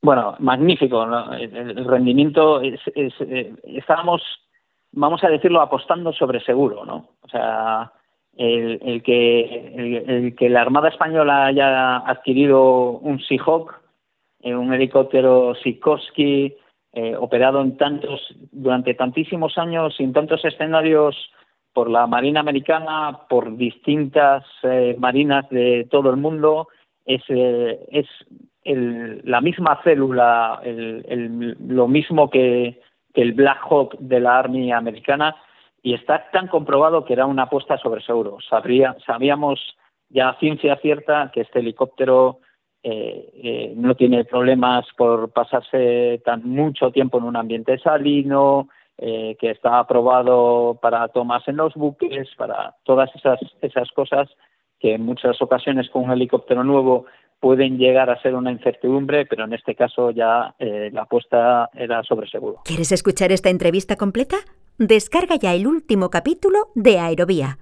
Bueno, magnífico. El, rendimiento es, eh, estábamos, vamos a decirlo, apostando sobre seguro, ¿no? O sea, el, que el, que la Armada española haya adquirido un Seahawk, eh, un helicóptero Sikorsky, eh, operado en tantos durante tantísimos años en tantos escenarios por la Marina Americana, por distintas marinas de todo el mundo, es, es la misma célula, lo mismo que, el Black Hawk de la Army americana, y está tan comprobado que era una apuesta sobre seguro. sabíamos ya a ciencia cierta que este helicóptero eh, eh, no tiene problemas por pasarse tan mucho tiempo en un ambiente salino, eh, que está aprobado para tomas en los buques, para todas esas, esas cosas que en muchas ocasiones con un helicóptero nuevo pueden llegar a ser una incertidumbre, pero en este caso ya eh, la apuesta era sobre seguro. ¿Quieres escuchar esta entrevista completa? Descarga ya el último capítulo de Aerovía